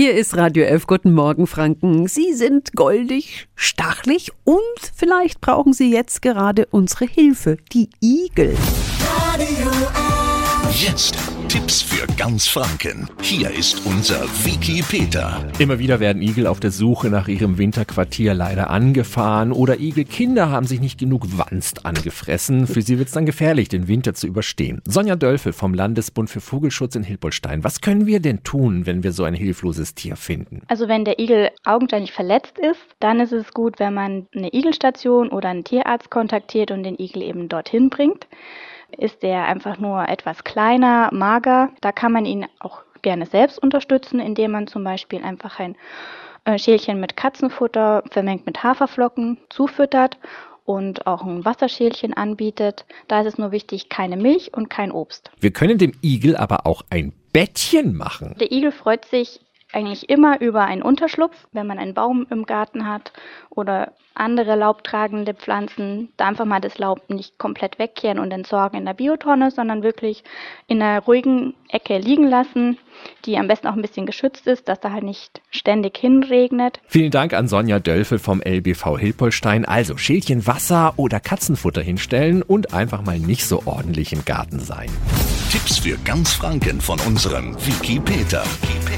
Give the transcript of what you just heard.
Hier ist Radio 11. Guten Morgen, Franken. Sie sind goldig, stachlig und vielleicht brauchen Sie jetzt gerade unsere Hilfe, die Igel. Radio Jetzt Tipps für ganz Franken. Hier ist unser Wiki Peter. Immer wieder werden Igel auf der Suche nach ihrem Winterquartier leider angefahren oder Igelkinder haben sich nicht genug Wanst angefressen. Für sie wird es dann gefährlich, den Winter zu überstehen. Sonja Dölfel vom Landesbund für Vogelschutz in Hilpolstein. Was können wir denn tun, wenn wir so ein hilfloses Tier finden? Also wenn der Igel augenscheinlich verletzt ist, dann ist es gut, wenn man eine Igelstation oder einen Tierarzt kontaktiert und den Igel eben dorthin bringt. Ist der einfach nur etwas kleiner, mager, da kann man ihn auch gerne selbst unterstützen, indem man zum Beispiel einfach ein äh, Schälchen mit Katzenfutter vermengt mit Haferflocken zufüttert und auch ein Wasserschälchen anbietet. Da ist es nur wichtig, keine Milch und kein Obst. Wir können dem Igel aber auch ein Bettchen machen. Der Igel freut sich eigentlich immer über einen Unterschlupf, wenn man einen Baum im Garten hat oder andere laubtragende Pflanzen, da einfach mal das Laub nicht komplett wegkehren und entsorgen in der Biotonne, sondern wirklich in einer ruhigen Ecke liegen lassen, die am besten auch ein bisschen geschützt ist, dass da halt nicht ständig hinregnet. Vielen Dank an Sonja Dölfel vom LBV Hilpolstein. Also Schälchen Wasser oder Katzenfutter hinstellen und einfach mal nicht so ordentlich im Garten sein. Tipps für ganz Franken von unserem Wiki Peter. Wiki Peter.